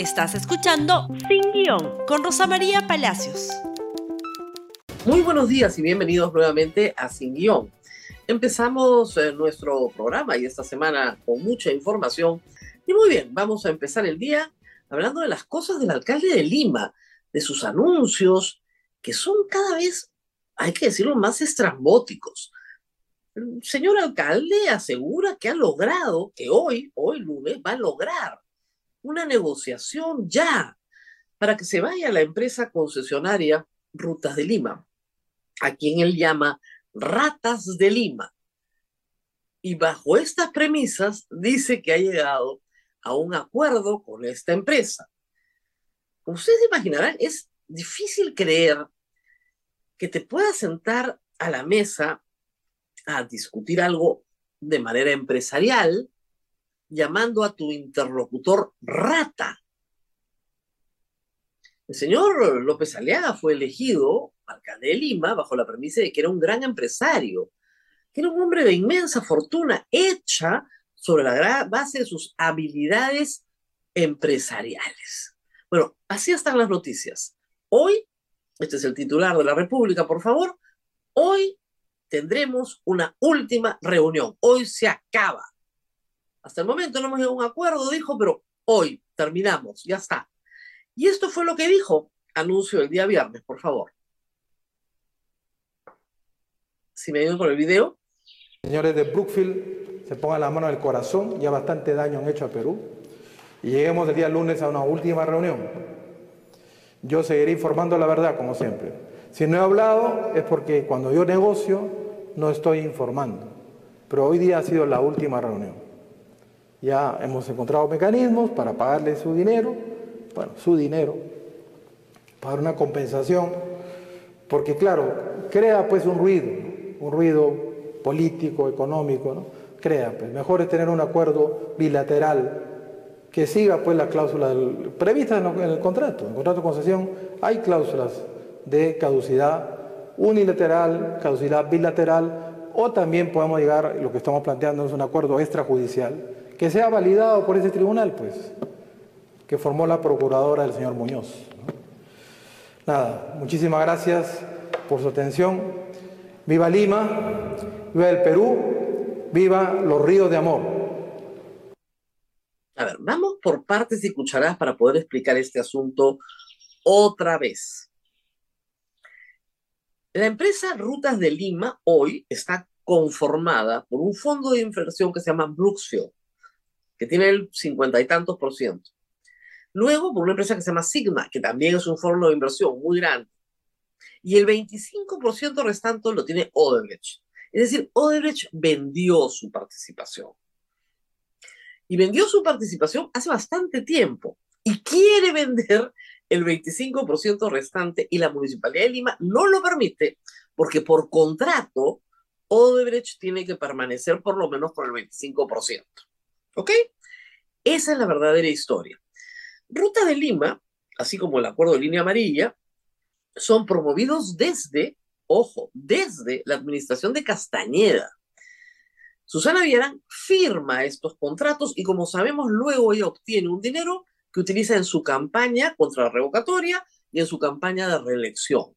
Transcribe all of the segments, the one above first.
Estás escuchando Sin Guión con Rosa María Palacios. Muy buenos días y bienvenidos nuevamente a Sin Guión. Empezamos eh, nuestro programa y esta semana con mucha información. Y muy bien, vamos a empezar el día hablando de las cosas del alcalde de Lima, de sus anuncios, que son cada vez, hay que decirlo, más estrambóticos. El señor alcalde asegura que ha logrado, que hoy, hoy lunes, va a lograr una negociación ya para que se vaya la empresa concesionaria Rutas de Lima, a quien él llama Ratas de Lima. Y bajo estas premisas dice que ha llegado a un acuerdo con esta empresa. Ustedes imaginarán, es difícil creer que te puedas sentar a la mesa a discutir algo de manera empresarial llamando a tu interlocutor rata. El señor López Aliaga fue elegido alcalde de Lima bajo la premisa de que era un gran empresario, que era un hombre de inmensa fortuna hecha sobre la base de sus habilidades empresariales. Bueno, así están las noticias. Hoy, este es el titular de la República, por favor, hoy tendremos una última reunión. Hoy se acaba. Hasta el momento no hemos llegado a un acuerdo, dijo, pero hoy terminamos, ya está. Y esto fue lo que dijo, anuncio el día viernes, por favor. Si me ayudan con el video. Señores de Brookfield, se pongan la mano en el corazón, ya bastante daño han hecho a Perú. Y lleguemos el día lunes a una última reunión. Yo seguiré informando la verdad, como siempre. Si no he hablado es porque cuando yo negocio no estoy informando. Pero hoy día ha sido la última reunión. Ya hemos encontrado mecanismos para pagarle su dinero, bueno, su dinero, para una compensación, porque claro, crea pues un ruido, un ruido político, económico, ¿no? Crea, pues mejor es tener un acuerdo bilateral que siga pues la cláusula prevista en, el contrato. En el contrato de concesión hay cláusulas de caducidad unilateral, caducidad bilateral, o también podemos llegar, lo que estamos planteando es un acuerdo extrajudicial, que sea validado por ese tribunal, pues, que formó la procuradora del señor Muñoz. Nada, muchísimas gracias por su atención. Viva Lima, viva el Perú, viva los ríos de amor. A ver, vamos por partes y cucharadas para poder explicar este asunto otra vez. La empresa Rutas de Lima hoy está conformada por un fondo de inversión que se llama Brooksfield, que tiene el cincuenta y tantos por ciento. Luego por una empresa que se llama Sigma, que también es un fondo de inversión muy grande. Y el 25% restante lo tiene Odebrecht. Es decir, Odebrecht vendió su participación. Y vendió su participación hace bastante tiempo. Y quiere vender el 25% restante y la Municipalidad de Lima no lo permite porque por contrato Odebrecht tiene que permanecer por lo menos por el 25%. ¿Ok? Esa es la verdadera historia. Ruta de Lima, así como el acuerdo de línea amarilla, son promovidos desde, ojo, desde la administración de Castañeda. Susana Villarán firma estos contratos y como sabemos luego ella obtiene un dinero que utiliza en su campaña contra la revocatoria y en su campaña de reelección.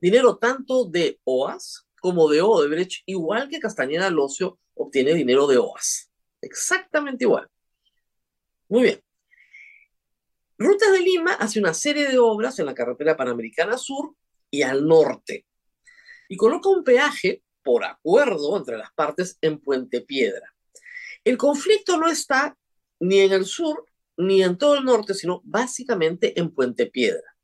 Dinero tanto de OAS como de Odebrecht, igual que Castañeda Locio obtiene dinero de OAS. Exactamente igual. Muy bien. Rutas de Lima hace una serie de obras en la carretera panamericana sur y al norte. Y coloca un peaje por acuerdo entre las partes en Puente Piedra. El conflicto no está ni en el sur ni en todo el norte, sino básicamente en Puente Piedra.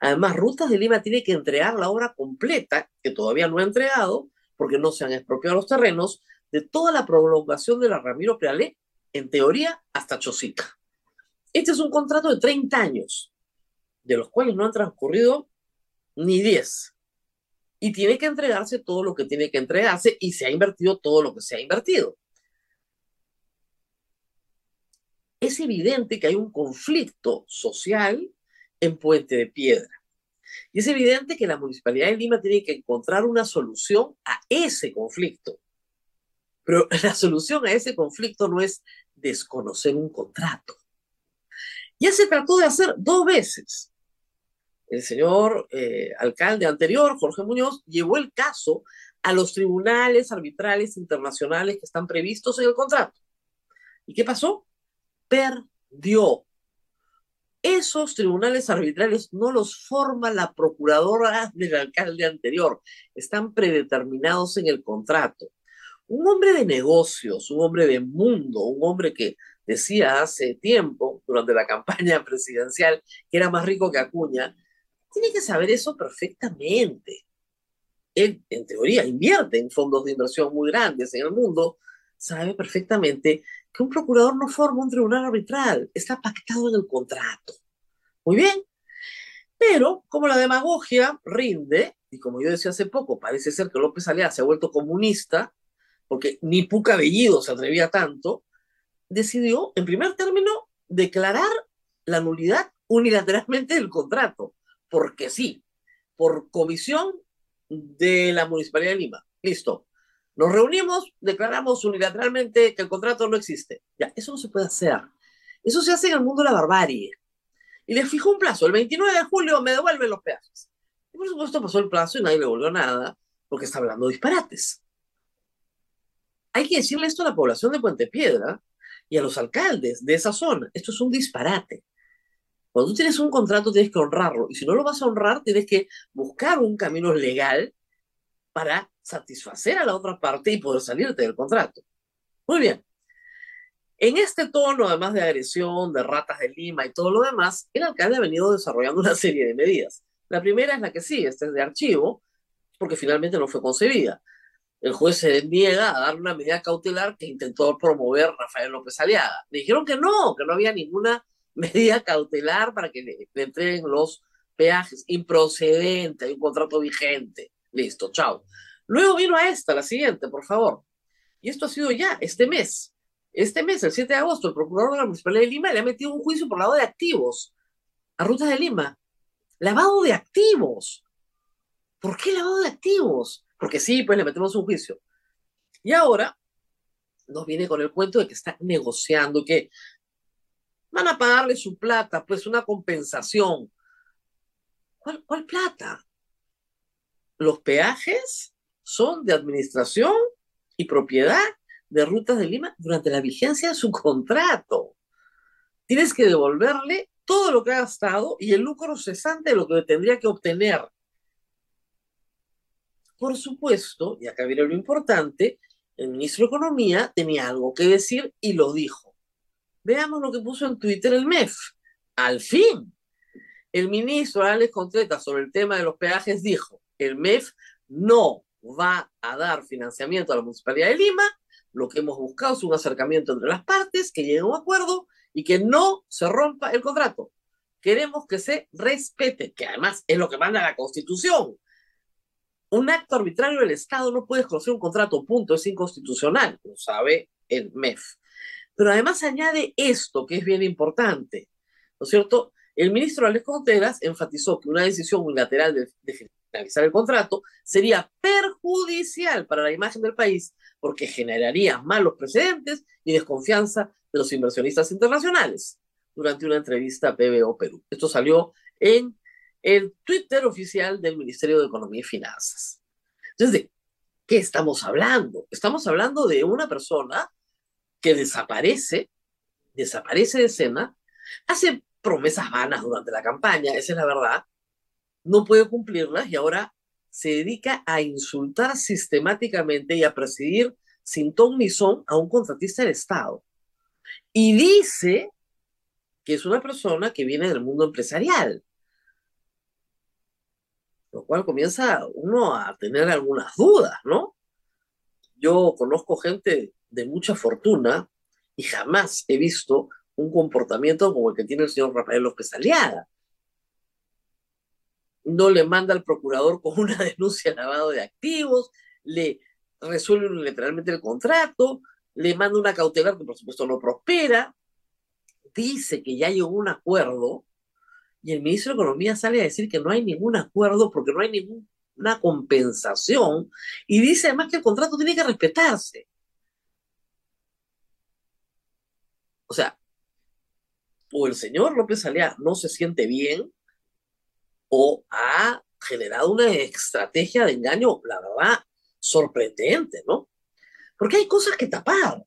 Además, Rutas de Lima tiene que entregar la obra completa, que todavía no ha entregado, porque no se han expropiado los terrenos, de toda la prolongación de la Ramiro Prealé, en teoría, hasta Chosica. Este es un contrato de 30 años, de los cuales no han transcurrido ni 10. Y tiene que entregarse todo lo que tiene que entregarse y se ha invertido todo lo que se ha invertido. es evidente que hay un conflicto social en Puente de Piedra. Y es evidente que la Municipalidad de Lima tiene que encontrar una solución a ese conflicto. Pero la solución a ese conflicto no es desconocer un contrato. Ya se trató de hacer dos veces. El señor eh, alcalde anterior, Jorge Muñoz, llevó el caso a los tribunales arbitrales internacionales que están previstos en el contrato. ¿Y qué pasó? Perdió. Esos tribunales arbitrales no los forma la procuradora del alcalde anterior, están predeterminados en el contrato. Un hombre de negocios, un hombre de mundo, un hombre que decía hace tiempo, durante la campaña presidencial, que era más rico que Acuña, tiene que saber eso perfectamente. Él, en teoría, invierte en fondos de inversión muy grandes en el mundo, sabe perfectamente que un procurador no forma un tribunal arbitral, está pactado en el contrato. Muy bien, pero como la demagogia rinde, y como yo decía hace poco, parece ser que López Alea se ha vuelto comunista, porque ni Puca Bellido se atrevía tanto, decidió, en primer término, declarar la nulidad unilateralmente del contrato, porque sí, por comisión de la Municipalidad de Lima. Listo. Nos reunimos, declaramos unilateralmente que el contrato no existe. Ya, eso no se puede hacer. Eso se hace en el mundo de la barbarie. Y le fijó un plazo. El 29 de julio me devuelven los peajes. Y por supuesto pasó el plazo y nadie le devolvió nada porque está hablando disparates. Hay que decirle esto a la población de Puente Piedra y a los alcaldes de esa zona. Esto es un disparate. Cuando tú tienes un contrato tienes que honrarlo y si no lo vas a honrar tienes que buscar un camino legal para satisfacer a la otra parte y poder salirte del contrato. Muy bien. En este tono, además de agresión, de ratas de Lima y todo lo demás, el alcalde ha venido desarrollando una serie de medidas. La primera es la que sí, esta es de archivo, porque finalmente no fue concebida. El juez se niega a dar una medida cautelar que intentó promover Rafael López Aliaga. Le dijeron que no, que no había ninguna medida cautelar para que le, le entreguen los peajes. Improcedente, hay un contrato vigente. Listo, chao. Luego vino a esta, la siguiente, por favor. Y esto ha sido ya este mes. Este mes, el 7 de agosto, el procurador de la Municipalidad de Lima le ha metido un juicio por lavado de activos a Rutas de Lima. Lavado de activos. ¿Por qué lavado de activos? Porque sí, pues le metemos un juicio. Y ahora nos viene con el cuento de que está negociando, que van a pagarle su plata, pues una compensación. ¿Cuál, cuál plata? Los peajes son de administración y propiedad de Rutas de Lima durante la vigencia de su contrato. Tienes que devolverle todo lo que ha gastado y el lucro cesante de lo que tendría que obtener. Por supuesto, y acá viene lo importante, el ministro de Economía tenía algo que decir y lo dijo. Veamos lo que puso en Twitter el MEF. Al fin, el ministro Alex Contreras sobre el tema de los peajes dijo, el MEF no va a dar financiamiento a la Municipalidad de Lima, lo que hemos buscado es un acercamiento entre las partes, que lleguen a un acuerdo y que no se rompa el contrato. Queremos que se respete, que además es lo que manda la Constitución. Un acto arbitrario del Estado no puede conocer un contrato, punto, es inconstitucional, lo sabe el MEF. Pero además añade esto, que es bien importante, ¿no es cierto? El ministro Alex Contreras enfatizó que una decisión unilateral de, de finalizar el contrato sería perjudicial para la imagen del país porque generaría malos precedentes y desconfianza de los inversionistas internacionales durante una entrevista a PBO Perú. Esto salió en el Twitter oficial del Ministerio de Economía y Finanzas. Entonces, ¿de qué estamos hablando? Estamos hablando de una persona que desaparece, desaparece de escena, hace promesas vanas durante la campaña, esa es la verdad, no puede cumplirlas y ahora se dedica a insultar sistemáticamente y a presidir sin ton ni son a un contratista del Estado. Y dice que es una persona que viene del mundo empresarial, lo cual comienza uno a tener algunas dudas, ¿no? Yo conozco gente de mucha fortuna y jamás he visto un comportamiento como el que tiene el señor Rafael López Aliaga no le manda al procurador con una denuncia de lavado de activos, le resuelve literalmente el contrato, le manda una cautelar que por supuesto no prospera, dice que ya llegó un acuerdo y el ministro de Economía sale a decir que no hay ningún acuerdo porque no hay ninguna compensación y dice además que el contrato tiene que respetarse. O sea, o el señor López Alea no se siente bien o ha generado una estrategia de engaño, la verdad, sorprendente, ¿no? Porque hay cosas que tapar.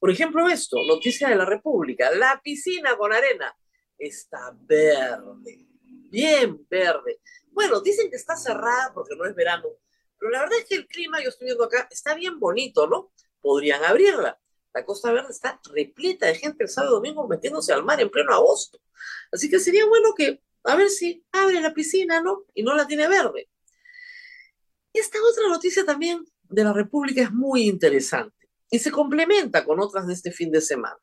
Por ejemplo, esto, noticia de la República, la piscina con arena está verde, bien verde. Bueno, dicen que está cerrada porque no es verano, pero la verdad es que el clima, yo estoy viendo acá, está bien bonito, ¿no? Podrían abrirla. La Costa Verde está repleta de gente el sábado y domingo metiéndose al mar en pleno agosto. Así que sería bueno que, a ver si abre la piscina, ¿no? Y no la tiene verde. Esta otra noticia también de la República es muy interesante y se complementa con otras de este fin de semana.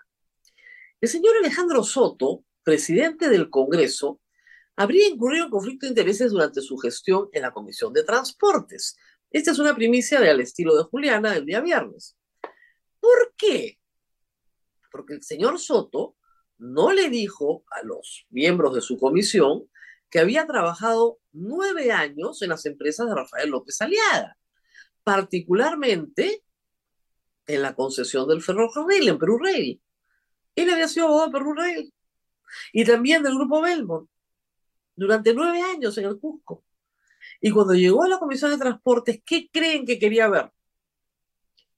El señor Alejandro Soto, presidente del Congreso, habría incurrido en conflicto de intereses durante su gestión en la Comisión de Transportes. Esta es una primicia de al estilo de Juliana del día viernes. ¿Por qué? Porque el señor Soto no le dijo a los miembros de su comisión que había trabajado nueve años en las empresas de Rafael López Aliaga, particularmente en la concesión del ferrocarril en Perú Rail. Él había sido abogado de Perú y también del grupo Belmont durante nueve años en el Cusco. Y cuando llegó a la Comisión de Transportes, ¿qué creen que quería ver?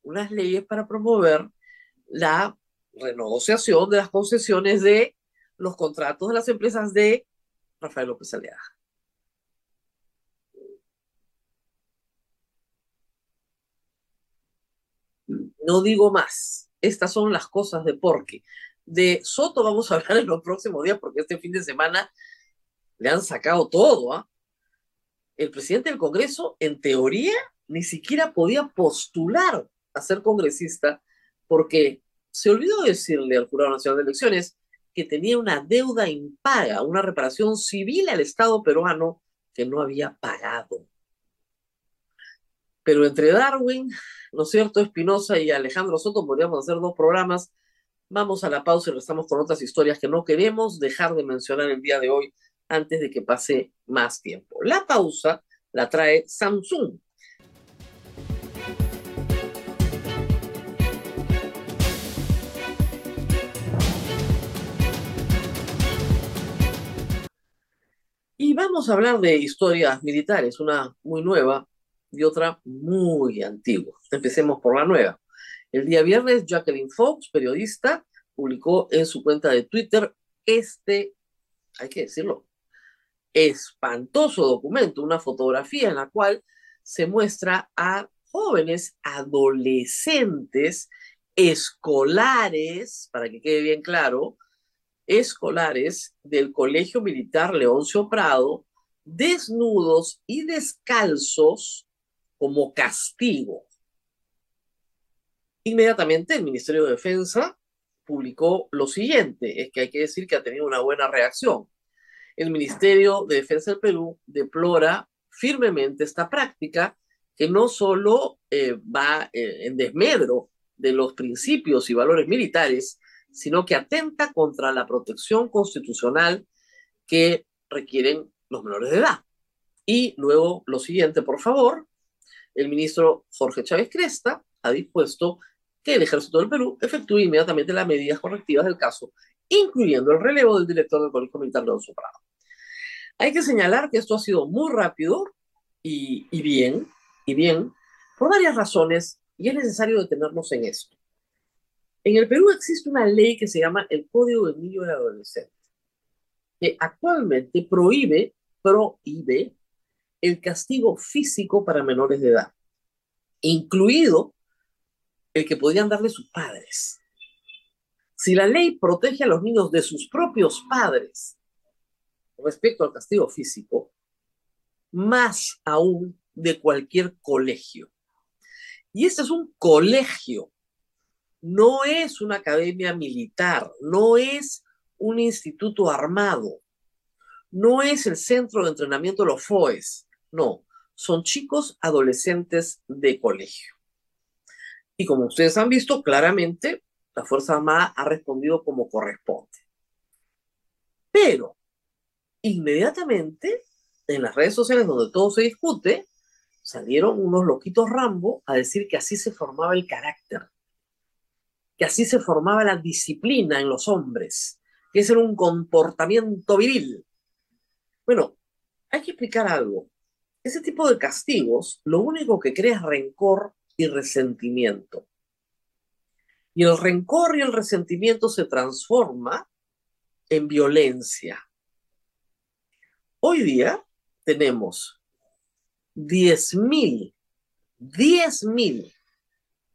Unas leyes para promover la renegociación de las concesiones de los contratos de las empresas de Rafael López Aleaga. No digo más. Estas son las cosas de porque. De Soto vamos a hablar en los próximos días porque este fin de semana le han sacado todo. ¿ah? El presidente del Congreso, en teoría, ni siquiera podía postular a ser congresista porque se olvidó decirle al Jurado Nacional de Elecciones que tenía una deuda impaga, una reparación civil al Estado peruano que no había pagado. Pero entre Darwin, ¿no es cierto?, Espinosa y Alejandro Soto podríamos hacer dos programas. Vamos a la pausa y restamos con otras historias que no queremos dejar de mencionar el día de hoy antes de que pase más tiempo. La pausa la trae Samsung. Y vamos a hablar de historias militares, una muy nueva y otra muy antigua. Empecemos por la nueva. El día viernes, Jacqueline Fox, periodista, publicó en su cuenta de Twitter este, hay que decirlo, espantoso documento, una fotografía en la cual se muestra a jóvenes adolescentes escolares, para que quede bien claro, escolares del Colegio Militar Leoncio Prado, desnudos y descalzos como castigo. Inmediatamente el Ministerio de Defensa publicó lo siguiente, es que hay que decir que ha tenido una buena reacción el Ministerio de Defensa del Perú deplora firmemente esta práctica que no solo eh, va eh, en desmedro de los principios y valores militares, sino que atenta contra la protección constitucional que requieren los menores de edad. Y luego lo siguiente, por favor, el ministro Jorge Chávez Cresta ha dispuesto que el Ejército del Perú efectúe inmediatamente las medidas correctivas del caso, incluyendo el relevo del director del Colegio Militar de Prado. Hay que señalar que esto ha sido muy rápido y, bien, y bien, por varias razones, y es necesario detenernos en esto. En el Perú existe una ley que se llama el Código de Niño y Adolescente, que actualmente prohíbe, prohíbe el castigo físico para menores de edad, incluido el que podrían darle sus padres. Si la ley protege a los niños de sus propios padres respecto al castigo físico, más aún de cualquier colegio. Y este es un colegio, no es una academia militar, no es un instituto armado, no es el centro de entrenamiento de los FOES, no, son chicos adolescentes de colegio. Y como ustedes han visto, claramente la Fuerza Armada ha respondido como corresponde. Pero inmediatamente en las redes sociales donde todo se discute, salieron unos loquitos Rambo a decir que así se formaba el carácter, que así se formaba la disciplina en los hombres, que es un comportamiento viril. Bueno, hay que explicar algo. Ese tipo de castigos lo único que crea es rencor y resentimiento. Y el rencor y el resentimiento se transforma en violencia. Hoy día tenemos 10.000, 10.000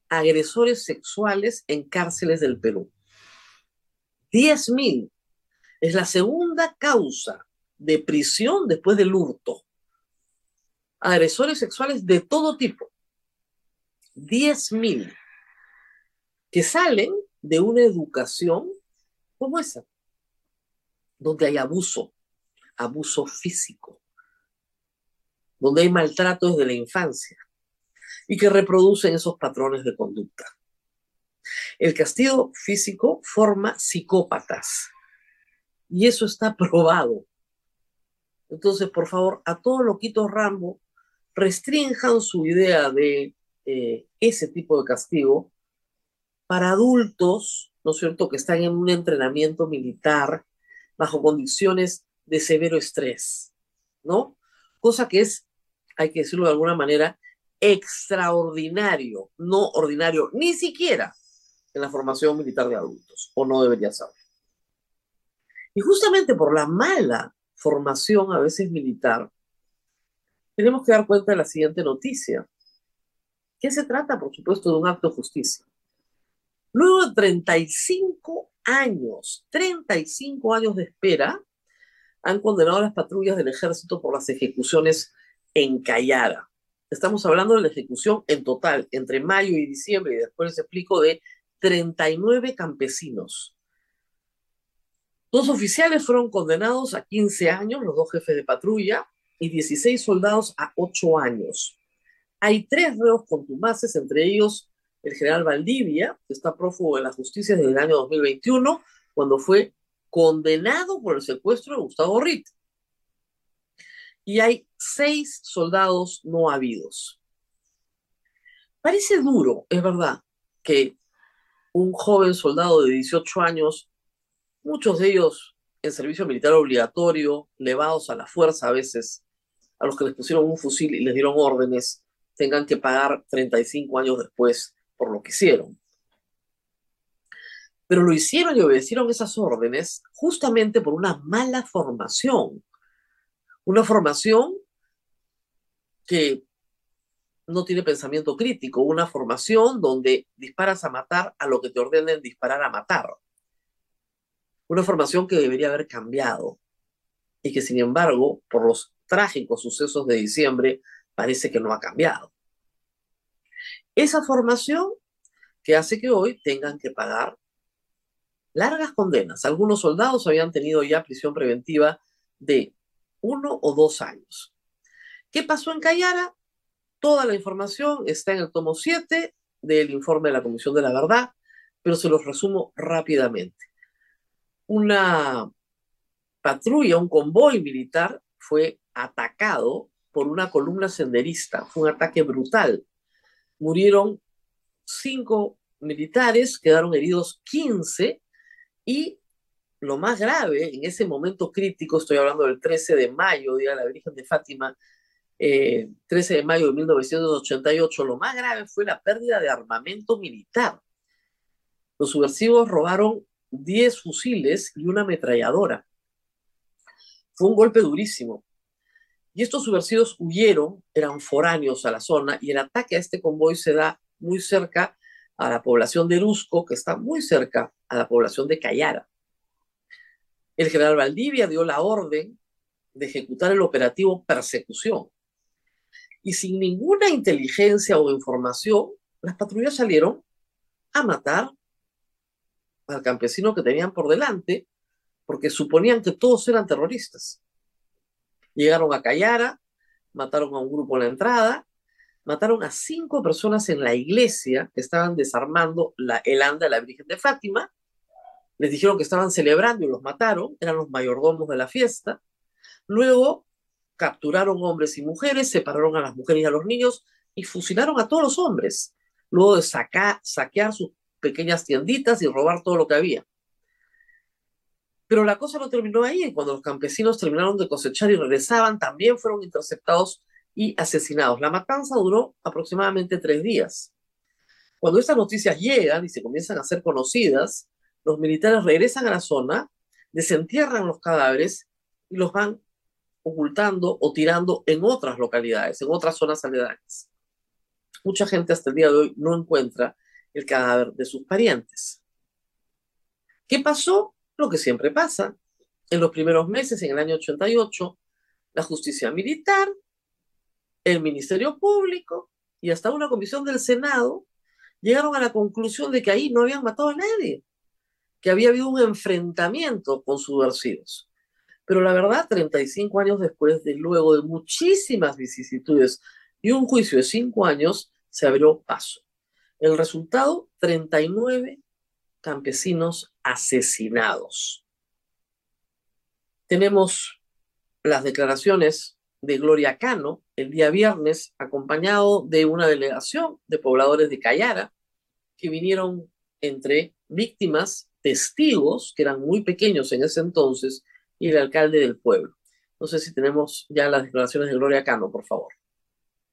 agresores sexuales en cárceles del Perú. 10.000. Es la segunda causa de prisión después del hurto. Agresores sexuales de todo tipo. 10.000 que salen de una educación como esa, donde hay abuso, abuso físico, donde hay maltrato desde la infancia y que reproducen esos patrones de conducta. El castigo físico forma psicópatas y eso está probado. Entonces, por favor, a todos loquitos Rambo, restrinjan su idea de eh, ese tipo de castigo para adultos, ¿no es cierto?, que están en un entrenamiento militar bajo condiciones de severo estrés, ¿no? Cosa que es, hay que decirlo de alguna manera, extraordinario, no ordinario, ni siquiera en la formación militar de adultos, o no debería ser. Y justamente por la mala formación a veces militar, tenemos que dar cuenta de la siguiente noticia, que se trata, por supuesto, de un acto de justicia. Luego de 35 años, 35 años de espera, han condenado a las patrullas del ejército por las ejecuciones en Cayara. Estamos hablando de la ejecución en total, entre mayo y diciembre, y después les explico, de 39 campesinos. Dos oficiales fueron condenados a 15 años, los dos jefes de patrulla, y 16 soldados a 8 años. Hay tres reos contumaces, entre ellos el general Valdivia, que está prófugo de la justicia desde el año 2021, cuando fue condenado por el secuestro de Gustavo Ritt. Y hay seis soldados no habidos. Parece duro, es verdad, que un joven soldado de 18 años, muchos de ellos en servicio militar obligatorio, levados a la fuerza a veces, a los que les pusieron un fusil y les dieron órdenes, tengan que pagar 35 años después por lo que hicieron. Pero lo hicieron y obedecieron esas órdenes justamente por una mala formación. Una formación que no tiene pensamiento crítico, una formación donde disparas a matar a lo que te ordenen disparar a matar. Una formación que debería haber cambiado y que sin embargo, por los trágicos sucesos de diciembre, parece que no ha cambiado. Esa formación que hace que hoy tengan que pagar largas condenas. Algunos soldados habían tenido ya prisión preventiva de uno o dos años. ¿Qué pasó en Cayara? Toda la información está en el tomo 7 del informe de la Comisión de la Verdad, pero se los resumo rápidamente. Una patrulla, un convoy militar fue atacado por una columna senderista. Fue un ataque brutal murieron cinco militares, quedaron heridos 15 y lo más grave, en ese momento crítico, estoy hablando del 13 de mayo, Día de la Virgen de Fátima, 13 eh, de mayo de 1988, lo más grave fue la pérdida de armamento militar. Los subversivos robaron 10 fusiles y una ametralladora. Fue un golpe durísimo. Y estos subversivos huyeron, eran foráneos a la zona, y el ataque a este convoy se da muy cerca a la población de Rusco, que está muy cerca a la población de Cayara. El general Valdivia dio la orden de ejecutar el operativo persecución. Y sin ninguna inteligencia o información, las patrullas salieron a matar al campesino que tenían por delante, porque suponían que todos eran terroristas. Llegaron a Cayara, mataron a un grupo en la entrada, mataron a cinco personas en la iglesia que estaban desarmando la, el anda de la Virgen de Fátima. Les dijeron que estaban celebrando y los mataron, eran los mayordomos de la fiesta. Luego capturaron hombres y mujeres, separaron a las mujeres y a los niños y fusilaron a todos los hombres, luego de sacar, saquear sus pequeñas tienditas y robar todo lo que había. Pero la cosa no terminó ahí. Cuando los campesinos terminaron de cosechar y regresaban, también fueron interceptados y asesinados. La matanza duró aproximadamente tres días. Cuando estas noticias llegan y se comienzan a ser conocidas, los militares regresan a la zona, desentierran los cadáveres y los van ocultando o tirando en otras localidades, en otras zonas aledañas. Mucha gente hasta el día de hoy no encuentra el cadáver de sus parientes. ¿Qué pasó? Lo que siempre pasa. En los primeros meses, en el año 88, la justicia militar, el Ministerio Público y hasta una comisión del Senado llegaron a la conclusión de que ahí no habían matado a nadie, que había habido un enfrentamiento con subversivos. Pero la verdad, 35 años después, de luego de muchísimas vicisitudes y un juicio de 5 años, se abrió paso. El resultado, 39 campesinos asesinados. Tenemos las declaraciones de Gloria Cano el día viernes, acompañado de una delegación de pobladores de Cayara, que vinieron entre víctimas, testigos, que eran muy pequeños en ese entonces, y el alcalde del pueblo. No sé si tenemos ya las declaraciones de Gloria Cano, por favor.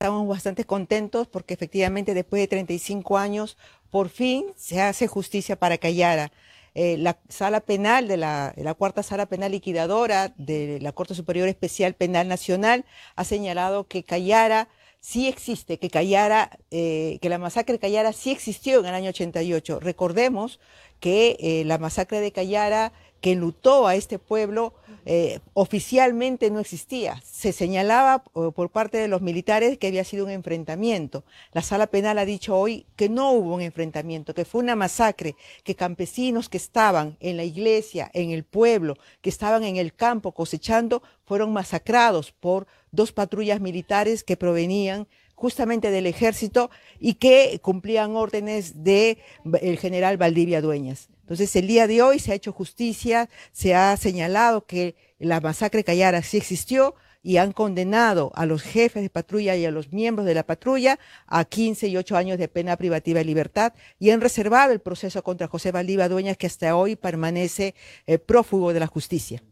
Estamos bastante contentos porque efectivamente después de 35 años, por fin se hace justicia para Cayara. Eh, la sala penal de la, la, cuarta sala penal liquidadora de la Corte Superior Especial Penal Nacional ha señalado que Cayara sí existe, que Cayara, eh, que la masacre de Cayara sí existió en el año 88. Recordemos que eh, la masacre de Cayara que enlutó a este pueblo eh, oficialmente no existía. Se señalaba por parte de los militares que había sido un enfrentamiento. La sala penal ha dicho hoy que no hubo un enfrentamiento, que fue una masacre, que campesinos que estaban en la iglesia, en el pueblo, que estaban en el campo cosechando, fueron masacrados por dos patrullas militares que provenían justamente del ejército y que cumplían órdenes del el general Valdivia Dueñas. Entonces, el día de hoy se ha hecho justicia, se ha señalado que la masacre Cayara sí existió y han condenado a los jefes de patrulla y a los miembros de la patrulla a 15 y 8 años de pena privativa de libertad y han reservado el proceso contra José Valdivia Dueñas que hasta hoy permanece eh, prófugo de la justicia.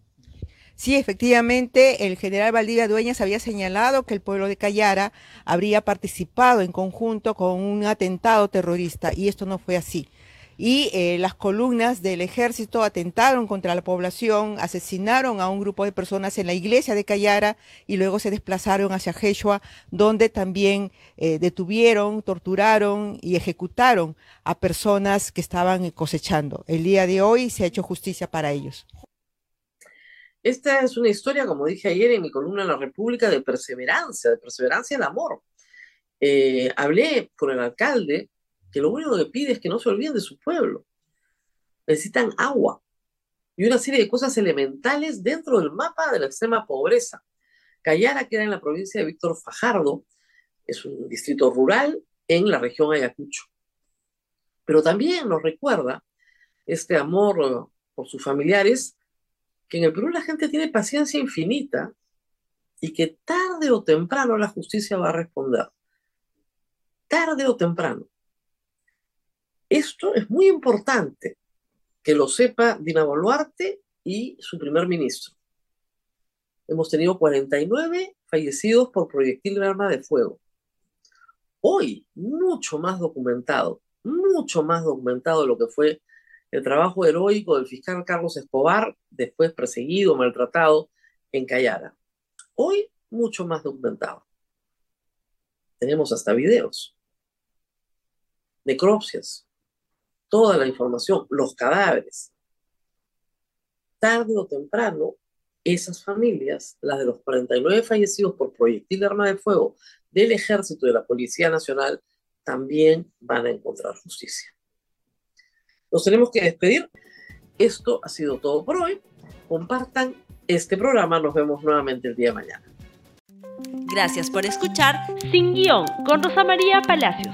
Sí, efectivamente, el general Valdivia Dueñas había señalado que el pueblo de Cayara habría participado en conjunto con un atentado terrorista y esto no fue así y eh, las columnas del ejército atentaron contra la población, asesinaron a un grupo de personas en la iglesia de Cayara y luego se desplazaron hacia Jeshua, donde también eh, detuvieron, torturaron y ejecutaron a personas que estaban cosechando. El día de hoy se ha hecho justicia para ellos. Esta es una historia, como dije ayer en mi columna en La República, de perseverancia, de perseverancia el amor. Eh, hablé con el alcalde que lo único que pide es que no se olviden de su pueblo. Necesitan agua y una serie de cosas elementales dentro del mapa de la extrema pobreza. Cayara queda en la provincia de Víctor Fajardo, es un distrito rural en la región Ayacucho. Pero también nos recuerda este amor por sus familiares, que en el Perú la gente tiene paciencia infinita y que tarde o temprano la justicia va a responder. Tarde o temprano. Esto es muy importante que lo sepa Dina Boluarte y su primer ministro. Hemos tenido 49 fallecidos por proyectil de arma de fuego. Hoy, mucho más documentado, mucho más documentado lo que fue el trabajo heroico del fiscal Carlos Escobar, después perseguido, maltratado en Cayara. Hoy, mucho más documentado. Tenemos hasta videos, necropsias, toda la información, los cadáveres. Tarde o temprano, esas familias, las de los 49 fallecidos por proyectil de arma de fuego del ejército y de la Policía Nacional, también van a encontrar justicia. Nos tenemos que despedir. Esto ha sido todo por hoy. Compartan este programa. Nos vemos nuevamente el día de mañana. Gracias por escuchar Sin Guión con Rosa María Palacios.